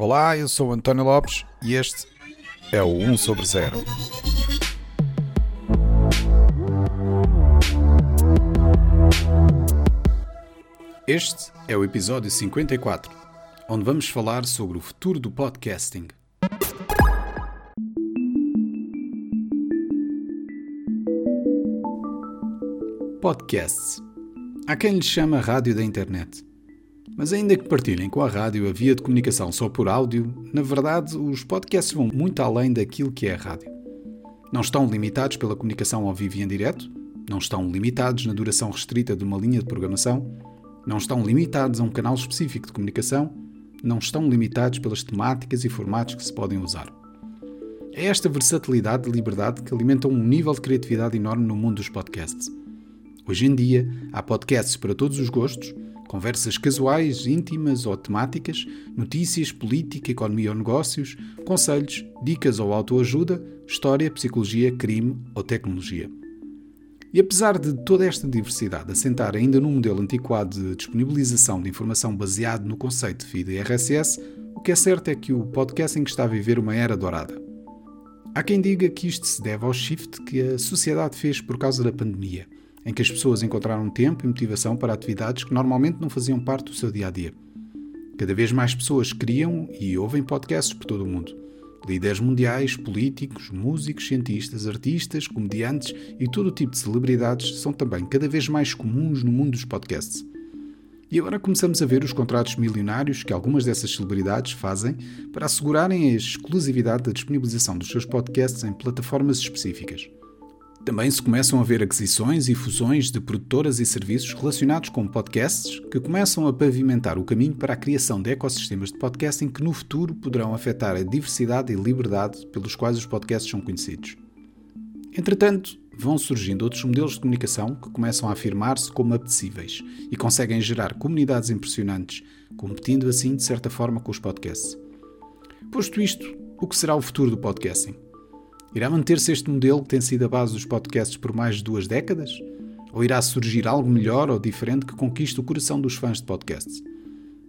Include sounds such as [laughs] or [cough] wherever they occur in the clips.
Olá, eu sou António Lopes e este é o 1 sobre 0. Este é o episódio 54, onde vamos falar sobre o futuro do podcasting. Podcasts. Há quem lhe chama rádio da internet. Mas ainda que partilhem com a rádio a via de comunicação só por áudio, na verdade os podcasts vão muito além daquilo que é a rádio. Não estão limitados pela comunicação ao vivo e em direto, não estão limitados na duração restrita de uma linha de programação, não estão limitados a um canal específico de comunicação, não estão limitados pelas temáticas e formatos que se podem usar. É esta versatilidade e liberdade que alimenta um nível de criatividade enorme no mundo dos podcasts. Hoje em dia, há podcasts para todos os gostos Conversas casuais, íntimas ou temáticas, notícias, política, economia ou negócios, conselhos, dicas ou autoajuda, história, psicologia, crime ou tecnologia. E apesar de toda esta diversidade assentar ainda num modelo antiquado de disponibilização de informação baseado no conceito de feed RSS, o que é certo é que o podcasting está a viver uma era dourada. Há quem diga que isto se deve ao shift que a sociedade fez por causa da pandemia – em que as pessoas encontraram tempo e motivação para atividades que normalmente não faziam parte do seu dia a dia. Cada vez mais pessoas criam e ouvem podcasts por todo o mundo. Líderes mundiais, políticos, músicos, cientistas, artistas, comediantes e todo o tipo de celebridades são também cada vez mais comuns no mundo dos podcasts. E agora começamos a ver os contratos milionários que algumas dessas celebridades fazem para assegurarem a exclusividade da disponibilização dos seus podcasts em plataformas específicas. Também se começam a ver aquisições e fusões de produtoras e serviços relacionados com podcasts que começam a pavimentar o caminho para a criação de ecossistemas de podcasting que no futuro poderão afetar a diversidade e liberdade pelos quais os podcasts são conhecidos. Entretanto, vão surgindo outros modelos de comunicação que começam a afirmar-se como apetecíveis e conseguem gerar comunidades impressionantes, competindo assim de certa forma com os podcasts. Posto isto, o que será o futuro do podcasting? Irá manter-se este modelo que tem sido a base dos podcasts por mais de duas décadas? Ou irá surgir algo melhor ou diferente que conquiste o coração dos fãs de podcasts?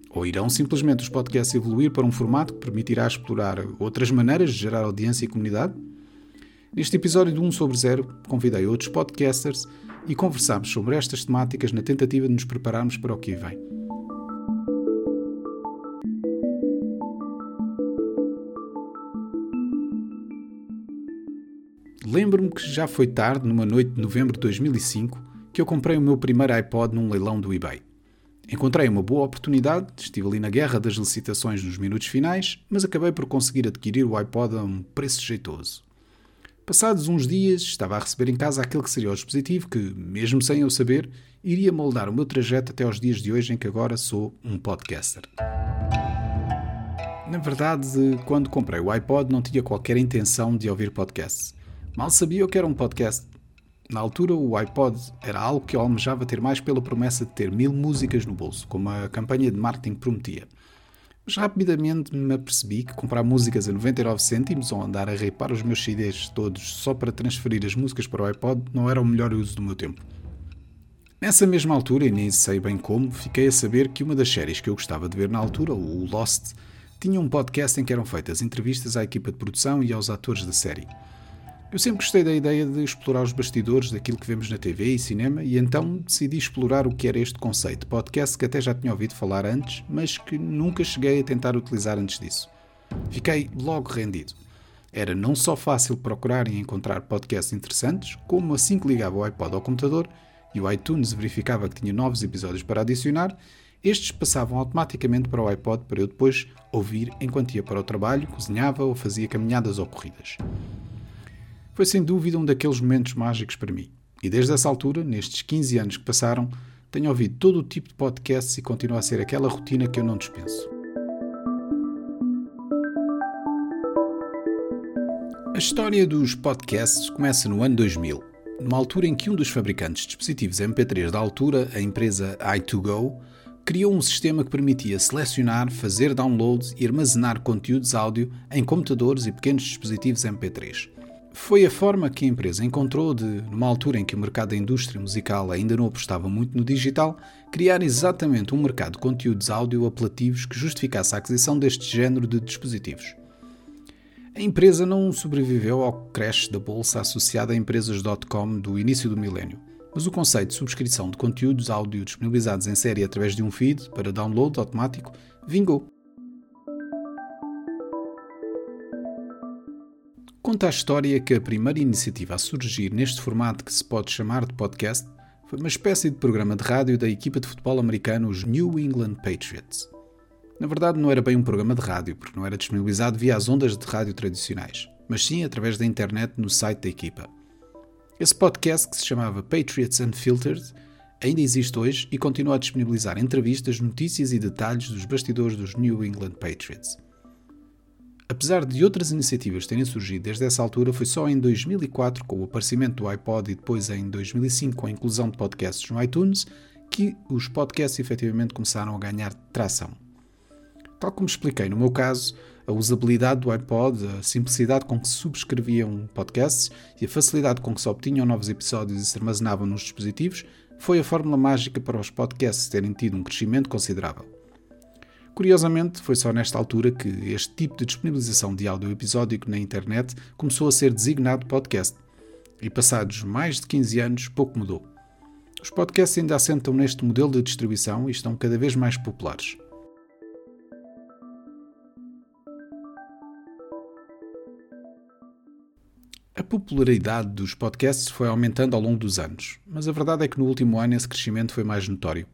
Ou irão simplesmente os podcasts evoluir para um formato que permitirá explorar outras maneiras de gerar audiência e comunidade? Neste episódio de 1 sobre 0, convidei outros podcasters e conversámos sobre estas temáticas na tentativa de nos prepararmos para o que vem. Lembro-me que já foi tarde, numa noite de novembro de 2005, que eu comprei o meu primeiro iPod num leilão do eBay. Encontrei uma boa oportunidade, estive ali na guerra das licitações nos minutos finais, mas acabei por conseguir adquirir o iPod a um preço jeitoso. Passados uns dias, estava a receber em casa aquele que seria o dispositivo que, mesmo sem eu saber, iria moldar o meu trajeto até aos dias de hoje em que agora sou um podcaster. Na verdade, quando comprei o iPod não tinha qualquer intenção de ouvir podcasts. Mal sabia o que era um podcast. Na altura, o iPod era algo que eu almejava ter mais pela promessa de ter mil músicas no bolso, como a campanha de marketing prometia. Mas rapidamente me apercebi que comprar músicas a 99 cêntimos ou andar a reparar os meus CDs todos só para transferir as músicas para o iPod não era o melhor uso do meu tempo. Nessa mesma altura, e nem sei bem como, fiquei a saber que uma das séries que eu gostava de ver na altura, o Lost, tinha um podcast em que eram feitas entrevistas à equipa de produção e aos atores da série. Eu sempre gostei da ideia de explorar os bastidores daquilo que vemos na TV e cinema e então decidi explorar o que era este conceito, podcast que até já tinha ouvido falar antes, mas que nunca cheguei a tentar utilizar antes disso. Fiquei logo rendido. Era não só fácil procurar e encontrar podcasts interessantes, como assim que ligava o iPod ao computador e o iTunes verificava que tinha novos episódios para adicionar, estes passavam automaticamente para o iPod para eu depois ouvir enquanto ia para o trabalho, cozinhava ou fazia caminhadas ou corridas. Foi sem dúvida um daqueles momentos mágicos para mim. E desde essa altura, nestes 15 anos que passaram, tenho ouvido todo o tipo de podcasts e continua a ser aquela rotina que eu não dispenso. A história dos podcasts começa no ano 2000, numa altura em que um dos fabricantes de dispositivos MP3 da altura, a empresa i2Go, criou um sistema que permitia selecionar, fazer downloads e armazenar conteúdos áudio em computadores e pequenos dispositivos MP3 Foi a forma que a empresa encontrou de, numa altura em que o mercado da indústria musical ainda não apostava muito no digital, criar exatamente um mercado de conteúdos áudio apelativos que justificasse a aquisição deste género de dispositivos. A empresa não sobreviveu ao crash da bolsa associada a empresas .com do início do milénio, mas o conceito de subscrição de conteúdos áudio disponibilizados em série através de um feed para download automático vingou. Conta a história que a primeira iniciativa a surgir neste formato que se pode chamar de podcast foi uma espécie de programa de rádio da equipa de futebol americano, os New England Patriots. Na verdade, não era bem um programa de rádio, porque não era disponibilizado via as ondas de rádio tradicionais, mas sim através da internet no site da equipa. Esse podcast, que se chamava Patriots Unfiltered, ainda existe hoje e continua a disponibilizar entrevistas, notícias e detalhes dos bastidores dos New England Patriots. Apesar de outras iniciativas terem surgido desde essa altura, foi só em 2004, com o aparecimento do iPod e depois em 2005 com a inclusão de podcasts no iTunes, que os podcasts efetivamente começaram a ganhar tração. Tal como expliquei no meu caso, a usabilidade do iPod, a simplicidade com que se subscreviam podcasts e a facilidade com que se obtinham novos episódios e se armazenavam nos dispositivos foi a fórmula mágica para os podcasts terem tido um crescimento considerável. Curiosamente, foi só nesta altura que este tipo de disponibilização de áudio episódico na internet começou a ser designado podcast. E passados mais de 15 anos, pouco mudou. Os podcasts ainda assentam neste modelo de distribuição e estão cada vez mais populares. A popularidade dos podcasts foi aumentando ao longo dos anos, mas a verdade é que no último ano esse crescimento foi mais notório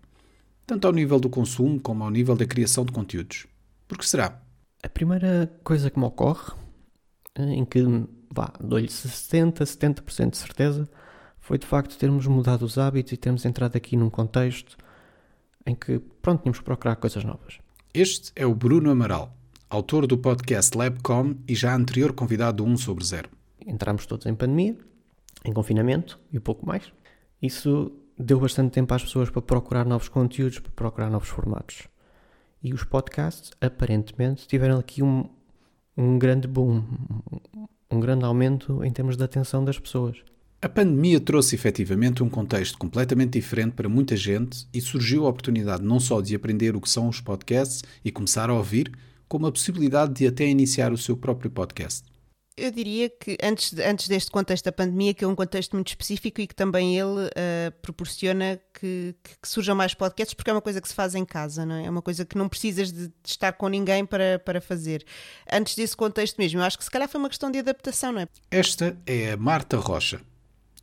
tanto ao nível do consumo como ao nível da criação de conteúdos. Por que será? A primeira coisa que me ocorre, eh, em que vá, dou-lhe 60, 70% de certeza, foi de facto termos mudado os hábitos e termos entrado aqui num contexto em que, pronto, tínhamos que procurar coisas novas. Este é o Bruno Amaral, autor do podcast Labcom e já anterior convidado do 1 sobre 0. Entramos todos em pandemia, em confinamento e pouco mais. Isso deu bastante tempo às pessoas para procurar novos conteúdos, para procurar novos formatos. E os podcasts, aparentemente, tiveram aqui um, um grande boom, um grande aumento em termos de atenção das pessoas. A pandemia trouxe efetivamente um contexto completamente diferente para muita gente e surgiu a oportunidade não só de aprender o que são os podcasts e começar a ouvir, como a possibilidade de até iniciar o seu próprio podcast eu diria que antes, antes deste contexto da pandemia, que é um contexto muito específico e que também ele uh, proporciona que, que, surjam mais podcasts, porque é uma coisa que se faz em casa, não é? É uma coisa que não precisas de, de, estar com ninguém para, para fazer. Antes desse contexto mesmo, eu acho que se calhar foi uma questão de adaptação, não é? Esta é a Marta Rocha.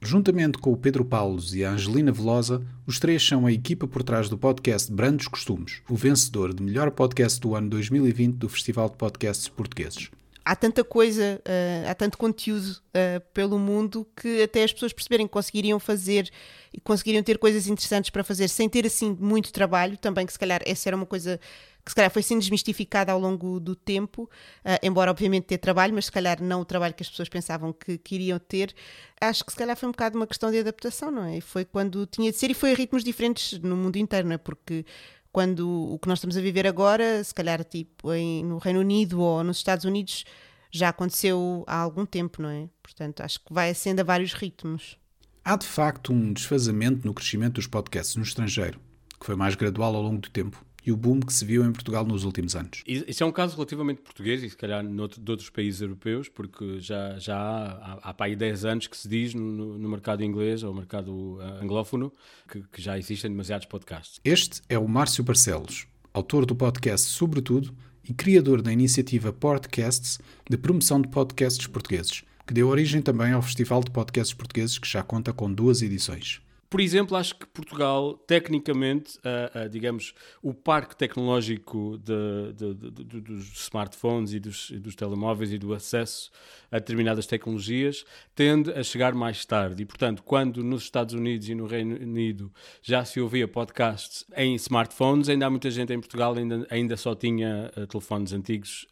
Juntamente com o Pedro Paulos e a Angelina Velosa, os três são a equipa por trás do podcast Brandos Costumes, o vencedor de melhor podcast do ano 2020 do Festival de Podcasts Portugueses há tanta coisa, uh, há tanto conteúdo uh, pelo mundo que até as pessoas perceberem que conseguiriam fazer e conseguiriam ter coisas interessantes para fazer sem ter assim muito trabalho, também que se calhar essa era uma coisa que se calhar foi sendo desmistificada ao longo do tempo, uh, embora obviamente ter trabalho, mas se calhar não o trabalho que as pessoas pensavam que, que iriam ter. Acho que se calhar foi um bocado uma questão de adaptação, não é? Foi quando tinha de ser e foi a ritmos diferentes no mundo inteiro, não é? Porque quando o que nós estamos a viver agora, se calhar tipo em, no Reino Unido ou nos Estados Unidos, já aconteceu há algum tempo, não é? Portanto, acho que vai sendo a vários ritmos. Há de facto um desfazamento no crescimento dos podcasts no estrangeiro, que foi mais gradual ao longo do tempo e o boom que se viu em Portugal nos últimos anos. Isso é um caso relativamente português e se calhar noutro, de outros países europeus, porque já, já há, há, há para aí 10 anos que se diz no, no mercado inglês ou mercado uh, anglófono que, que, já existem demasiados podcasts. Este é o Márcio Barcelos, autor do podcast Sobretudo e criador da iniciativa Podcasts de promoção de podcasts portugueses, que deu origem também ao Festival de Podcasts Portugueses, que já conta com duas edições. Por exemplo, acho que Portugal, tecnicamente, uh, uh, digamos, o parque tecnológico de, de, de, dos smartphones e dos, e dos, telemóveis e do acesso a determinadas tecnologias tende a chegar mais tarde. E, portanto, quando nos Estados Unidos e no Reino Unido já se ouvia podcasts em smartphones, ainda há muita gente em Portugal ainda, ainda só tinha uh, telefones antigos,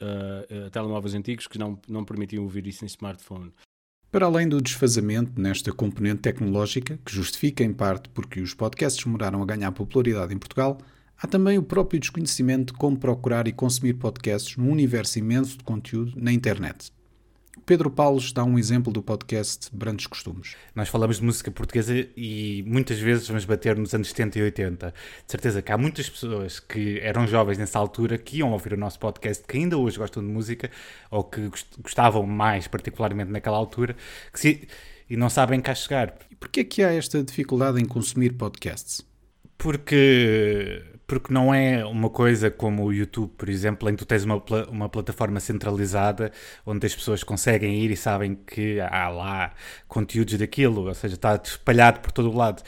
telemóveis antigos que não, não permitiam ouvir isso em smartphone. Para além do desfazamento nesta componente tecnológica, que justifica em parte porque os podcasts demoraram a ganhar popularidade em Portugal, há também o próprio desconhecimento de como procurar e consumir podcasts num universo imenso de conteúdo na internet. Pedro Paulos dá um exemplo do podcast Brandos Costumes. Nós falamos de música portuguesa e muitas vezes vamos bater nos anos 70 e 80. De certeza que há muitas pessoas que eram jovens nessa altura que iam ouvir o nosso podcast, que ainda hoje gostam de música ou que gostavam mais, particularmente naquela altura, que se, e não sabem cá chegar. E porquê é que há esta dificuldade em consumir podcasts? Porque porque não é uma coisa como o YouTube, por exemplo, em que tu tens uma, uma plataforma centralizada onde as pessoas conseguem ir e sabem que há lá conteúdos daquilo, ou seja, está espalhado por todo o lado.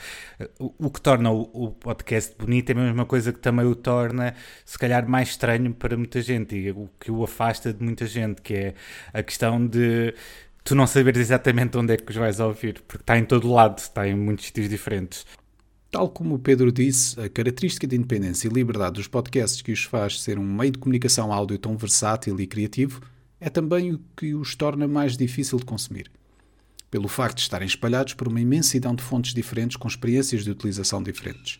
O, que torna o, o, podcast bonito é a mesma coisa que também o torna, se calhar, mais estranho para muita gente e o que o afasta de muita gente, que é a questão de tu não saberes exatamente onde é que os vais ouvir, porque está em todo lado, está em muitos sítios diferentes. Tal como o Pedro disse, a característica de independência e liberdade dos podcasts que os faz ser um meio de comunicação áudio tão versátil e criativo é também o que os torna mais difícil de consumir. Pelo facto de estarem espalhados por uma imensidão de fontes diferentes com experiências de utilização diferentes.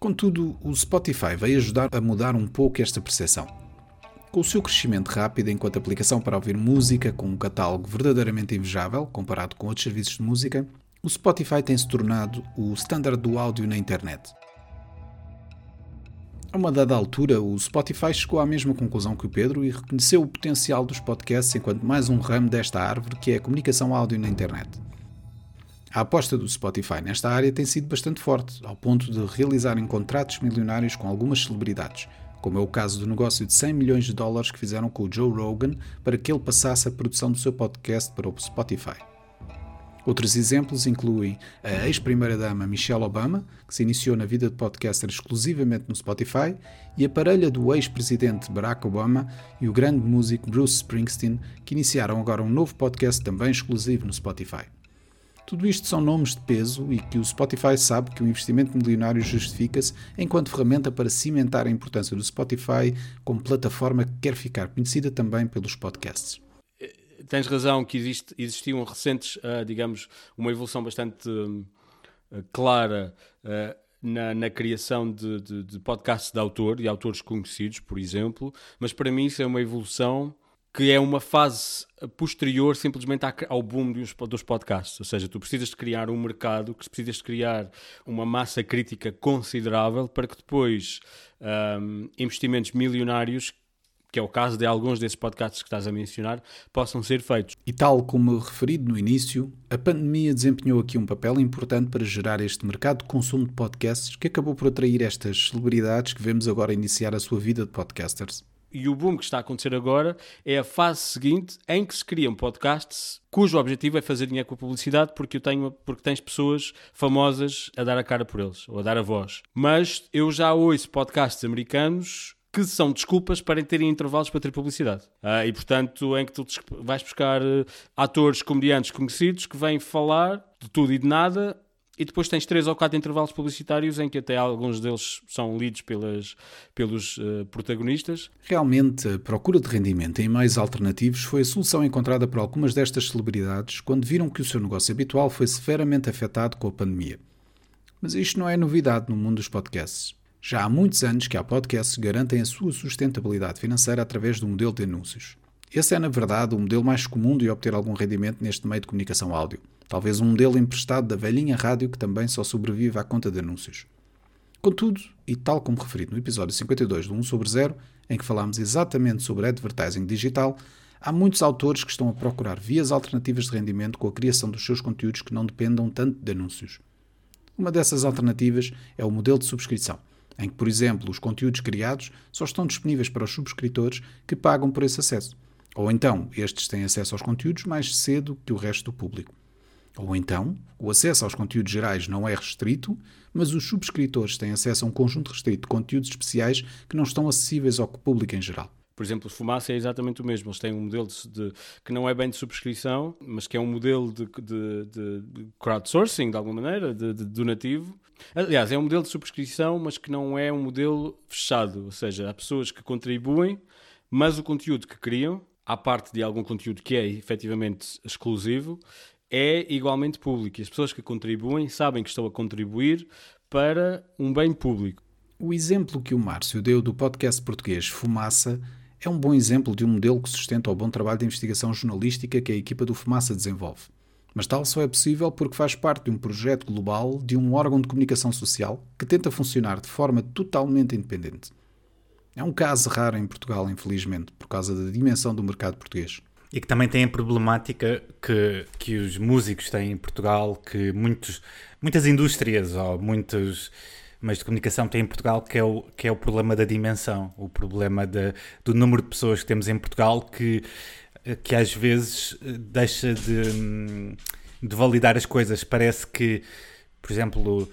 Contudo, o Spotify veio ajudar a mudar um pouco esta percepção. Com o seu crescimento rápido enquanto aplicação para ouvir música com um catálogo verdadeiramente invejável comparado com outros serviços de música, o Spotify tem se tornado o standard do áudio na internet. A uma dada altura, o Spotify chegou à mesma conclusão que o Pedro e reconheceu o potencial dos podcasts enquanto mais um ramo desta árvore que é a comunicação áudio na internet. A aposta do Spotify nesta área tem sido bastante forte, ao ponto de realizarem contratos milionários com algumas celebridades, como é o caso do negócio de 100 milhões de dólares que fizeram com o Joe Rogan para que ele passasse a produção do seu podcast para o Spotify. Outros exemplos incluem a ex-primeira-dama Michelle Obama, que se iniciou na vida de podcaster exclusivamente no Spotify, e a parelha do ex-presidente Barack Obama e o grande músico Bruce Springsteen, que iniciaram agora um novo podcast também exclusivo no Spotify. Tudo isto são nomes de peso e que o Spotify sabe que o investimento milionário justifica-se enquanto ferramenta para cimentar a importância do Spotify como plataforma que quer ficar conhecida também pelos podcasts. Tens razão que existe, existiam recentes, uh, digamos, uma evolução bastante uh, clara uh, na, na, criação de, de, de podcasts de autor e autores conhecidos, por exemplo, mas para mim isso é uma evolução que é uma fase posterior simplesmente ao boom dos podcasts. Ou seja, tu precisas de criar um mercado, que precisas de criar uma massa crítica considerável para que depois um, investimentos milionários que é o caso de alguns desses podcasts que estás a mencionar, possam ser feitos. E tal como referido no início, a pandemia desempenhou aqui um papel importante para gerar este mercado de consumo de podcasts que acabou por atrair estas celebridades que vemos agora iniciar a sua vida de podcasters e o boom que está a acontecer agora é a fase seguinte em que se criam podcasts cujo objetivo é fazer dinheiro com a publicidade porque eu tenho porque tens pessoas famosas a dar a cara por eles ou a dar a voz. Mas eu já ouço podcasts americanos que são desculpas para terem intervalos para ter publicidade. Ah, e portanto, em que tu vais buscar uh, atores, comediantes conhecidos que vêm falar de tudo e de nada e depois tens três ou quatro intervalos publicitários em que até alguns deles são lidos pelas, pelos uh, protagonistas. Realmente, a procura de rendimento em meios alternativos foi a solução encontrada por algumas destas celebridades quando viram que o seu negócio habitual foi severamente afetado com a pandemia. Mas isto não é novidade no mundo dos podcasts. Já há muitos anos que há podcasts que garantem a sua sustentabilidade financeira através do modelo de anúncios. Esse é, na verdade, o modelo mais comum de obter algum rendimento neste meio de comunicação áudio. Talvez um modelo emprestado da velhinha rádio que também só sobrevive à conta de anúncios. Contudo, e tal como referido no episódio 52 do 1 sobre 0, em que falámos exatamente sobre advertising digital, há muitos autores que estão a procurar vias alternativas de rendimento com a criação dos seus conteúdos que não dependam tanto de anúncios. Uma dessas alternativas é o modelo de subscrição, em que, por exemplo, os conteúdos criados só estão disponíveis para os subscritores que pagam por esse acesso. Ou então, estes têm acesso aos conteúdos mais cedo que o resto do público. Ou então, o acesso aos conteúdos gerais não é restrito, mas os subscritores têm acesso a um conjunto restrito de conteúdos especiais que não estão acessíveis ao público em geral. Por exemplo, Fumaça é exatamente o mesmo. Eles têm um modelo de, de, que não é bem de subscrição, mas que é um modelo de, de crowdsourcing, de alguma maneira, de, donativo. Aliás, é um modelo de subscrição, mas que não é um modelo fechado. Ou seja, há pessoas que contribuem, mas o conteúdo que criam, à parte de algum conteúdo que é efetivamente exclusivo, é igualmente público e as pessoas que contribuem sabem que estão a contribuir para um bem público. O exemplo que o Márcio deu do podcast português Fumaça é um bom exemplo de um modelo que sustenta o bom trabalho de investigação jornalística que a equipa do Fumaça desenvolve. Mas tal só é possível porque faz parte de um projeto global de um órgão de comunicação social que tenta funcionar de forma totalmente independente. É um caso raro em Portugal, infelizmente, por causa da dimensão do mercado português. E que também tem a problemática que, que os músicos têm em Portugal, que muitos, muitas indústrias ou muitos meios de comunicação têm em Portugal, que é o, que é o problema da dimensão, o problema de, do número de pessoas que temos em Portugal que que às vezes eh, deixa de, de validar as coisas. Parece que, por exemplo,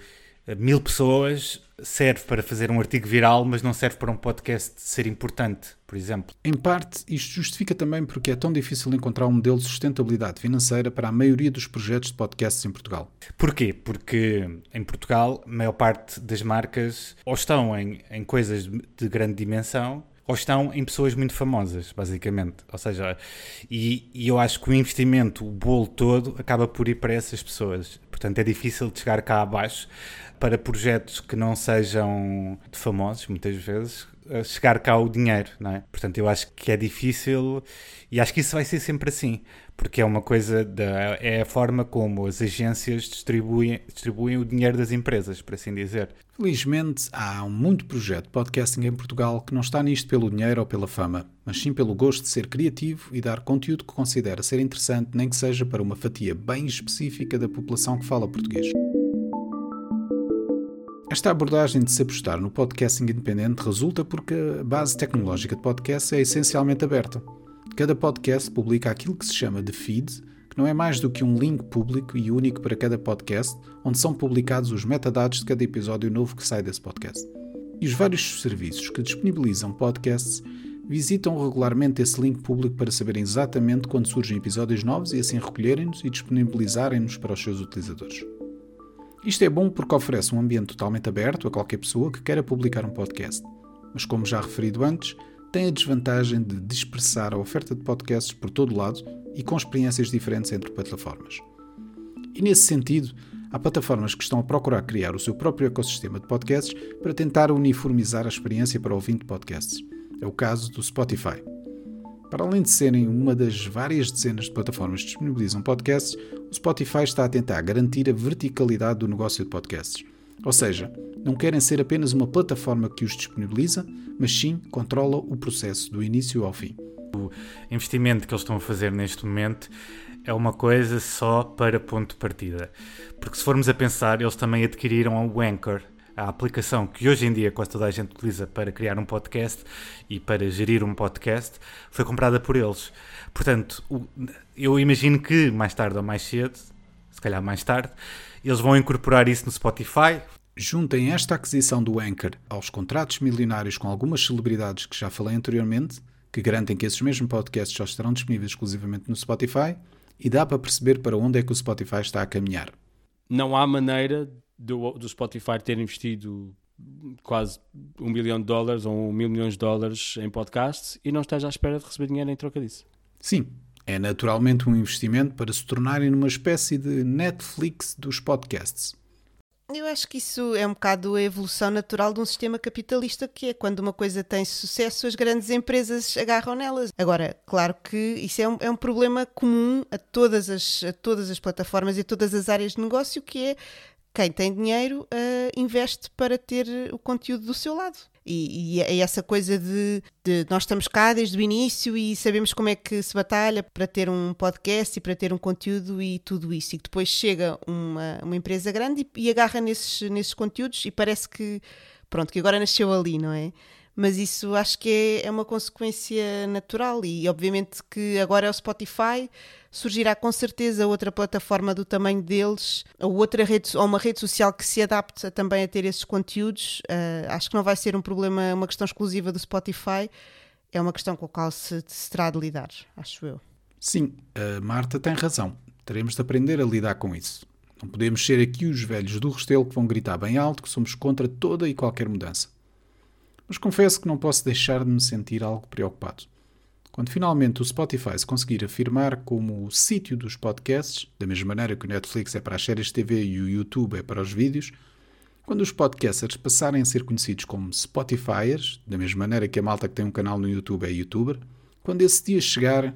mil pessoas serve para fazer um artigo viral, mas não serve para um podcast ser importante, por exemplo. Em parte, isto justifica também porque é tão difícil encontrar um modelo de sustentabilidade financeira para a maioria dos projetos de podcasts em Portugal. Porquê? Porque em Portugal, a maior parte das marcas ou estão em, em coisas de grande dimensão ou estão em pessoas muito famosas, basicamente. Ou seja, e, e, eu acho que o investimento, o bolo todo, acaba por ir para essas pessoas. Portanto, é difícil de chegar cá abaixo para projetos que não sejam de famosos, muitas vezes, chegar cá o dinheiro, não é? Portanto, eu acho que é difícil e acho que isso vai ser sempre assim, porque é uma coisa, da, é a forma como as agências distribuem, distribuem o dinheiro das empresas, por assim dizer. Felizmente, há um muito projeto de podcasting em Portugal que não está nisto pelo dinheiro ou pela fama, mas sim pelo gosto de ser criativo e dar conteúdo que considera ser interessante, nem que seja para uma fatia bem específica da população que fala português. Esta abordagem de se apostar no podcasting independente resulta porque a base tecnológica de podcast é essencialmente aberta. Cada podcast publica aquilo que se chama de feed, que não é mais do que um link público e único para cada podcast, onde são publicados os metadados de cada episódio novo que sai desse podcast. E os vários serviços que disponibilizam podcasts visitam regularmente esse link público para saberem exatamente quando surgem episódios novos e assim recolherem-nos e disponibilizarem-nos para os seus utilizadores. Isto é bom porque oferece um ambiente totalmente aberto a qualquer pessoa que queira publicar um podcast, mas como já referido antes, tem a desvantagem de dispersar a oferta de podcasts por todo lado e com experiências diferentes entre plataformas. E nesse sentido, há plataformas que estão a procurar criar o seu próprio ecossistema de podcasts para tentar uniformizar a experiência para ouvinte de podcasts. É o caso do Spotify. Para além de serem uma das várias dezenas de plataformas que disponibilizam podcasts, o Spotify está a tentar garantir a verticalidade do negócio de podcasts. Ou seja, não querem ser apenas uma plataforma que os disponibiliza, mas sim controla o processo do início ao fim. O investimento que eles estão a fazer neste momento é uma coisa só para ponto de partida. Porque se formos a pensar, eles também adquiriram o Anchor, a aplicação que hoje em dia quase toda a gente utiliza para criar um podcast e para gerir um podcast, foi comprada por eles. Portanto, eu imagino que mais tarde ou mais cedo, se calhar mais tarde, eles vão incorporar isso no Spotify. Juntem esta aquisição do Anchor aos contratos milionários com algumas celebridades que já falei anteriormente, que garantem que esses mesmos podcasts só estarão disponíveis exclusivamente no Spotify, e dá para perceber para onde é que o Spotify está a caminhar. Não há maneira do, do Spotify ter investido quase um bilhão de dólares ou um mil milhões de dólares em podcasts e não esteja à espera de receber dinheiro em troca disso. Sim, é naturalmente um investimento para se tornarem numa espécie de Netflix dos podcasts. Eu acho que isso é um bocado a evolução natural de um sistema capitalista, que é quando uma coisa tem sucesso, as grandes empresas agarram nelas. Agora, claro que isso é um, é um problema comum a todas, as, a todas as plataformas e a todas as áreas de negócio, que é quem tem dinheiro uh, investe para ter o conteúdo do seu lado. E, e, é essa coisa de, de, nós estamos cá desde o início e sabemos como é que se batalha para ter um podcast e para ter um conteúdo e tudo isso. E depois chega uma, uma empresa grande e, e agarra nesses, nesses conteúdos e parece que, pronto, que agora nasceu ali, não é? Mas isso acho que é, é, uma consequência natural e obviamente que agora é o Spotify surgirá com certeza outra plataforma do tamanho deles ou outra rede ou uma rede social que se adapte também a ter esses conteúdos. Uh, acho que não vai ser um problema uma questão exclusiva do Spotify. É uma questão com a qual se, se terá de lidar acho eu. Sim a Marta tem razão. Teremos de aprender a lidar com isso. Não podemos ser aqui os velhos do Restelo que vão gritar bem alto que somos contra toda e qualquer mudança mas confesso que não posso deixar de me sentir algo preocupado. Quando finalmente o Spotify se conseguir afirmar como o sítio dos podcasts, da mesma maneira que o Netflix é para as séries de TV e o YouTube é para os vídeos, Quando os podcasters passarem a ser conhecidos como Spotifyers, da mesma maneira que a malta que tem um canal no YouTube é YouTuber, quando esse dia chegar,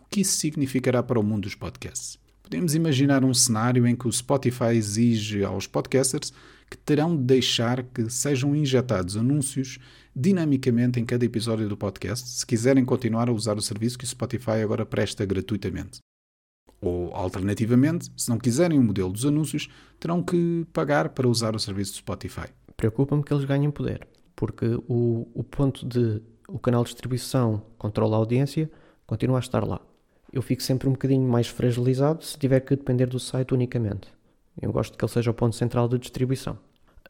o que isso significará para o mundo dos podcasts? Podemos imaginar um cenário em que o Spotify exige aos podcasters que terão de deixar que sejam injetados anúncios dinamicamente em cada episódio do podcast se quiserem continuar a usar o serviço que o Spotify agora presta gratuitamente. Ou, alternativamente, se não quiserem o modelo dos anúncios, terão que pagar para usar o serviço do Spotify. Preocupa-me que eles ganhem poder, porque o, o ponto de o canal de distribuição controla a audiência continua a estar lá. Eu fico sempre um bocadinho mais fragilizado se tiver que depender do site unicamente. Eu gosto que ele seja o ponto central de distribuição.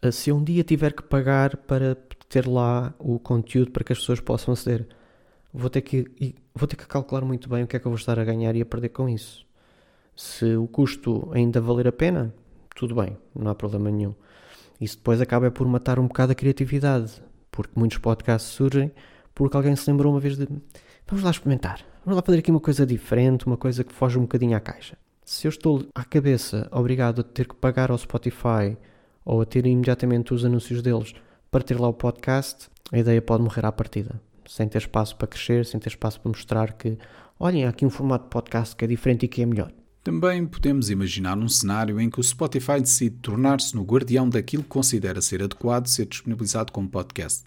Ah, se um dia tiver que pagar para ter lá o conteúdo para que as pessoas possam aceder, vou ter que, vou ter que calcular muito bem o que é que eu vou estar a ganhar e a perder com isso. Se o custo ainda valer a pena, tudo bem, não há problema nenhum. Isso depois acaba por matar um bocado a criatividade, porque muitos podcasts surgem porque alguém se lembrou uma vez de vamos lá experimentar, vamos lá fazer aqui uma coisa diferente, uma coisa que foge um bocadinho à caixa. Se eu estou à cabeça obrigado a ter que pagar ao Spotify ou a ter imediatamente os anúncios deles para ter lá o podcast, a ideia pode morrer à partida, sem ter espaço para crescer, sem ter espaço para mostrar que, olhem, há aqui um formato de podcast que é diferente e que é melhor. Também podemos imaginar um cenário em que o Spotify decide tornar-se no guardião daquilo que considera ser adequado ser disponibilizado como podcast.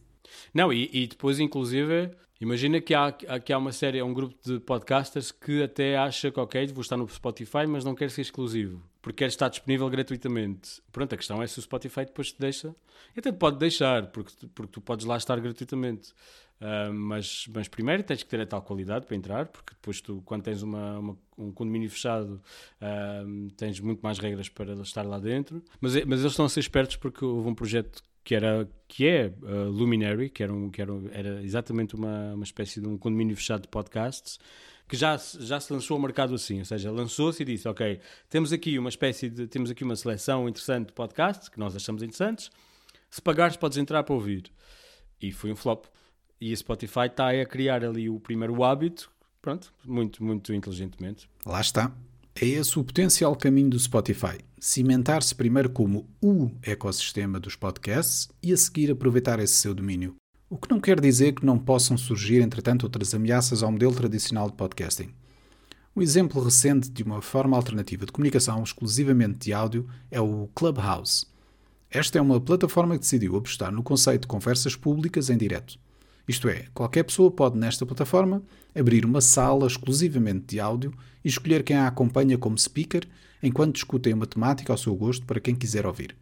Não, e, e depois, inclusive, Imagina que há, que há uma série, um grupo de podcasters que até acha que, ok, vou estar no Spotify, mas não quer ser exclusivo, porque quer estar disponível gratuitamente. Pronto, a questão é se o Spotify depois te deixa. Até te pode deixar, porque, porque tu podes lá estar gratuitamente. Uh, mas, mas primeiro tens que ter a tal qualidade para entrar, porque depois tu, quando tens uma, uma um condomínio fechado, uh, tens muito mais regras para estar lá dentro. Mas, mas eles estão a ser espertos porque houve um projeto que era que é uh, Luminary, que era, um, que era, era exatamente uma, uma espécie de um condomínio fechado de podcasts, que já, já se lançou ao mercado assim, ou seja, lançou-se e disse, ok, temos aqui uma espécie de, temos aqui uma seleção interessante de podcasts, que nós achamos interessantes, se pagares podes entrar para ouvir. E foi um flop. E a Spotify está a criar ali o primeiro hábito, pronto, muito, muito inteligentemente. Lá está. É esse o potencial caminho do Spotify. Cimentar-se primeiro como o ecossistema dos podcasts e a seguir aproveitar esse seu domínio. O que não quer dizer que não possam surgir, entretanto, outras ameaças ao modelo tradicional de podcasting. Um exemplo recente de uma forma alternativa de comunicação exclusivamente de áudio é o Clubhouse. Esta é uma plataforma que decidiu apostar no conceito de conversas públicas em direto. Isto é, qualquer pessoa pode, nesta plataforma, abrir uma sala exclusivamente de áudio e escolher quem a acompanha como speaker enquanto discutem uma temática ao seu gosto para quem quiser ouvir.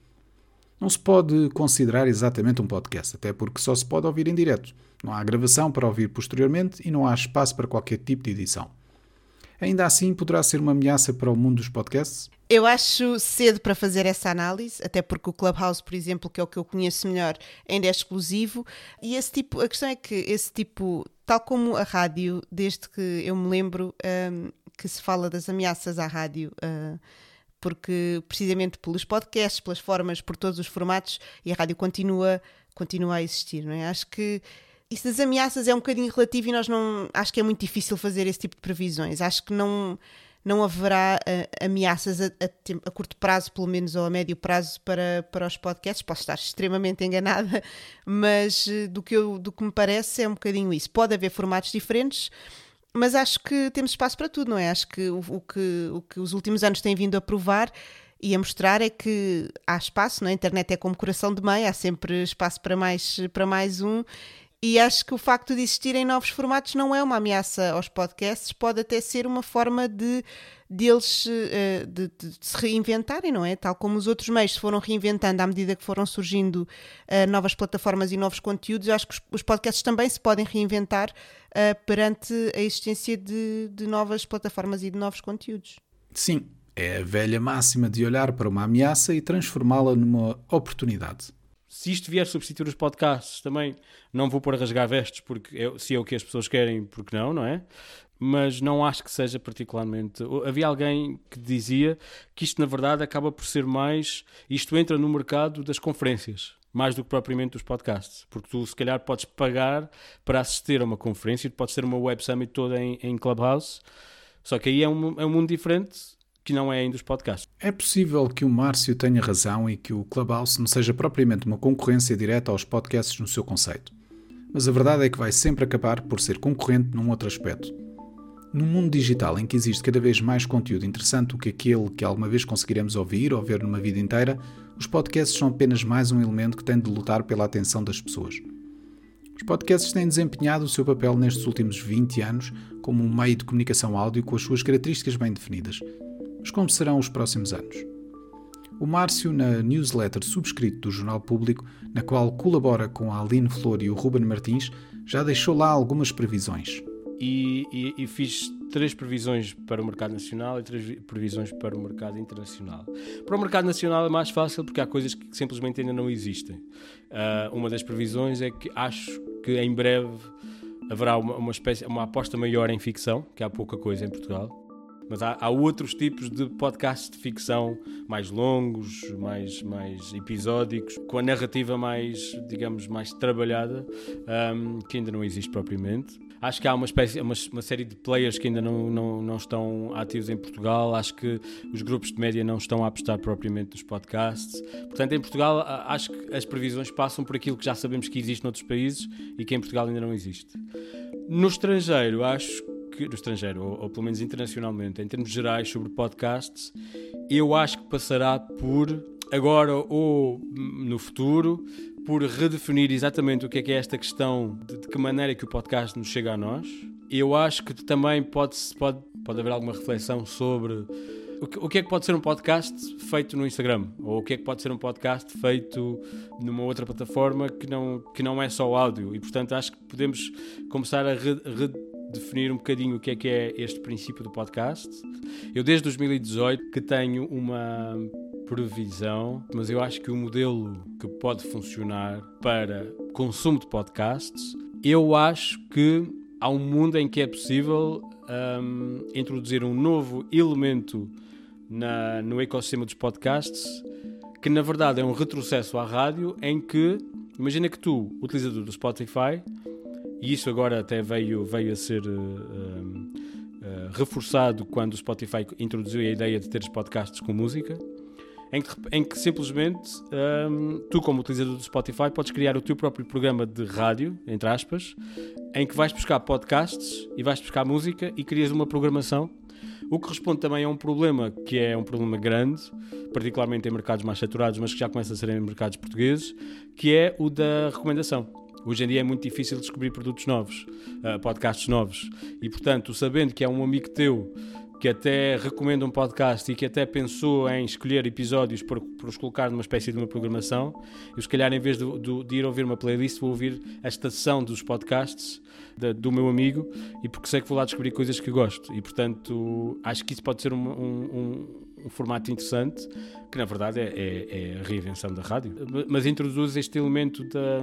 Não se pode considerar exatamente um podcast, até porque só se pode ouvir em direto. Não há gravação para ouvir posteriormente e não há espaço para qualquer tipo de edição. Ainda assim, poderá ser uma ameaça para o mundo dos podcasts? Eu acho cedo para fazer essa análise, até porque o Clubhouse, por exemplo, que é o que eu conheço melhor, ainda é exclusivo. E esse tipo, a questão é que esse tipo, tal como a rádio, desde que eu me lembro um, que se fala das ameaças à rádio. Uh, porque precisamente pelos podcasts, pelas formas, por todos os formatos, e a rádio continua, continua a existir, não é? Acho que isso das ameaças é um bocadinho relativo e nós não. Acho que é muito difícil fazer esse tipo de previsões. Acho que não, não haverá uh, ameaças a, a, a, curto prazo, pelo menos, ou a médio prazo para, para os podcasts. Posso estar extremamente enganada, [laughs] mas uh, do, que eu, do que me parece é um bocadinho isso. Pode haver formatos diferentes. Mas acho que temos espaço para tudo, não é? Acho que o, o que o que os últimos anos têm vindo a provar e a mostrar é que há espaço, não é? a internet é como coração de mãe, há sempre espaço para mais, para mais um e acho que o facto de existirem novos formatos não é uma ameaça aos podcasts, pode até ser uma forma de deles uh, de, de, de, se reinventarem, não é? Tal como os outros meios se foram reinventando à medida que foram surgindo uh, novas plataformas e novos conteúdos, acho que os, os podcasts também se podem reinventar uh, perante a existência de, de novas plataformas e de novos conteúdos. Sim, é a velha máxima de olhar para uma ameaça e transformá-la numa oportunidade se isto vier substituir os podcasts, também não vou pôr a rasgar vestes, porque é, se é o que as pessoas querem, porque não, não é? Mas não acho que seja particularmente. Havia alguém que dizia que isto, na verdade, acaba por ser mais. Isto entra no mercado das conferências, mais do que propriamente dos podcasts. Porque tu, se calhar, podes pagar para assistir a uma conferência, podes ter uma web summit toda em, em Clubhouse, só que aí é um, é um mundo diferente que não é ainda os podcasts. É possível que o Márcio tenha razão e que o Clubhouse não seja propriamente uma concorrência direta aos podcasts no seu conceito. Mas a verdade é que vai sempre acabar por ser concorrente num outro aspecto. Num mundo digital em que existe cada vez mais conteúdo interessante do que aquele que alguma vez conseguiremos ouvir ou ver numa vida inteira, os podcasts são apenas mais um elemento que tem de lutar pela atenção das pessoas. Os podcasts têm desempenhado o seu papel nestes últimos 20 anos como um meio de comunicação áudio com as suas características bem definidas. Mas como serão os próximos anos? O Márcio, na newsletter subscrito do Jornal Público, na qual colabora com a Aline Flor e o Ruben Martins, já deixou lá algumas previsões. E, e, e, fiz três previsões para o mercado nacional e três previsões para o mercado internacional. Para o mercado nacional é mais fácil porque há coisas que simplesmente ainda não existem. Uh, uma das previsões é que acho que em breve haverá uma, uma, espécie, uma aposta maior em ficção, que há pouca coisa em Portugal. Mas há, há, outros tipos de podcasts de ficção mais longos, mais, mais episódicos, com a narrativa mais, digamos, mais trabalhada, um, que ainda não existe propriamente. Acho que há uma, espécie, uma, uma série de players que ainda não, não, não estão ativos em Portugal. Acho que os grupos de média não estão a apostar propriamente nos podcasts. Portanto, em Portugal, acho que as previsões passam por aquilo que já sabemos que existe noutros países e que em Portugal ainda não existe. No estrangeiro, acho que. No estrangeiro, ou, ou pelo menos internacionalmente, em termos gerais sobre podcasts, eu acho que passará por agora ou no futuro por redefinir exatamente o que é que é esta questão de, de que maneira que o podcast nos chega a nós. Eu acho que também pode, pode, pode haver alguma reflexão sobre o que, que é que pode ser um podcast feito no Instagram ou o que é que pode ser um podcast feito numa outra plataforma que não, que não é só áudio e portanto acho que podemos começar a redefinir um bocadinho o que é que é este princípio do podcast. Eu desde 2018 que tenho uma previsão, mas eu acho que o modelo que pode funcionar para consumo de podcasts, eu acho que há um mundo em que é possível um, introduzir um novo elemento na, no ecossistema dos podcasts, que na verdade é um retrocesso à rádio, em que, imagina que tu, utilizador do Spotify, e isso agora até veio, veio a ser uh, uh, reforçado quando o Spotify introduziu a ideia de teres podcasts com música, em que, em que simplesmente um, tu, como utilizador do Spotify, podes criar o teu próprio programa de rádio, entre aspas, em que vais buscar podcasts e vais buscar música e crias uma programação. O que responde também a um problema que é um problema grande, particularmente em mercados mais saturados, mas que já começa a ser em mercados portugueses, que é o da recomendação. Hoje em dia é muito difícil descobrir produtos novos, uh, podcasts novos. E portanto, sabendo que é um amigo teu que até recomenda um podcast e que até pensou em escolher episódios para, para os colocar numa espécie de uma programação, eu se calhar em vez de, de, de ir ouvir uma playlist vou ouvir a estação dos podcasts do meu amigo e porque sei que vou lá descobrir coisas que gosto e portanto acho que isso pode ser um, um, um formato interessante que na verdade é, é, é, a reinvenção da rádio, mas introduz este elemento da,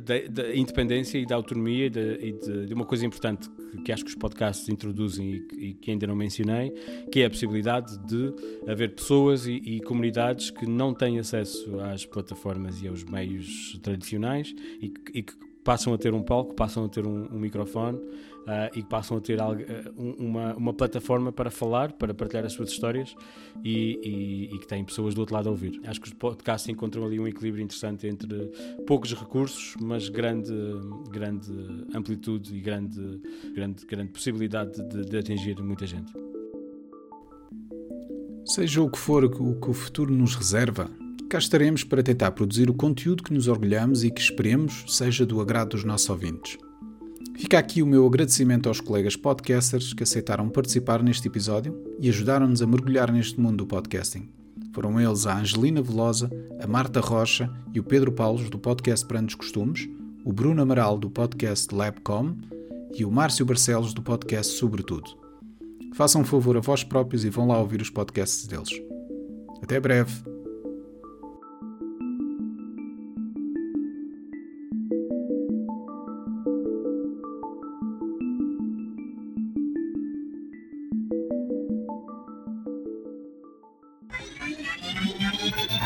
da, da independência e da autonomia e, de, e de, de, uma coisa importante que, que, acho que os podcasts introduzem e, e, que ainda não mencionei, que é a possibilidade de haver pessoas e, e, comunidades que não têm acesso às plataformas e aos meios tradicionais e, e que passam a ter um palco, passam a ter um, um microfone uh, e passam a ter algo, uh, uma, uma plataforma para falar, para partilhar as suas histórias e, e, e, que têm pessoas do outro lado a ouvir. Acho que os podcasts encontram ali um equilíbrio interessante entre poucos recursos, mas grande, grande amplitude e grande, grande, grande possibilidade de, de atingir muita gente. Seja o que for o que o futuro nos reserva, cá estaremos para tentar produzir o conteúdo que nos orgulhamos e que esperemos seja do agrado dos nossos ouvintes. Fica aqui o meu agradecimento aos colegas podcasters que aceitaram participar neste episódio e ajudaram-nos a mergulhar neste mundo do podcasting. Foram eles a Angelina Velosa, a Marta Rocha e o Pedro Paulos do podcast Brandos Costumes, o Bruno Amaral do podcast Labcom e o Márcio Barcelos do podcast Sobretudo. Façam um favor a vós próprios e vão lá ouvir os podcasts deles. Até breve!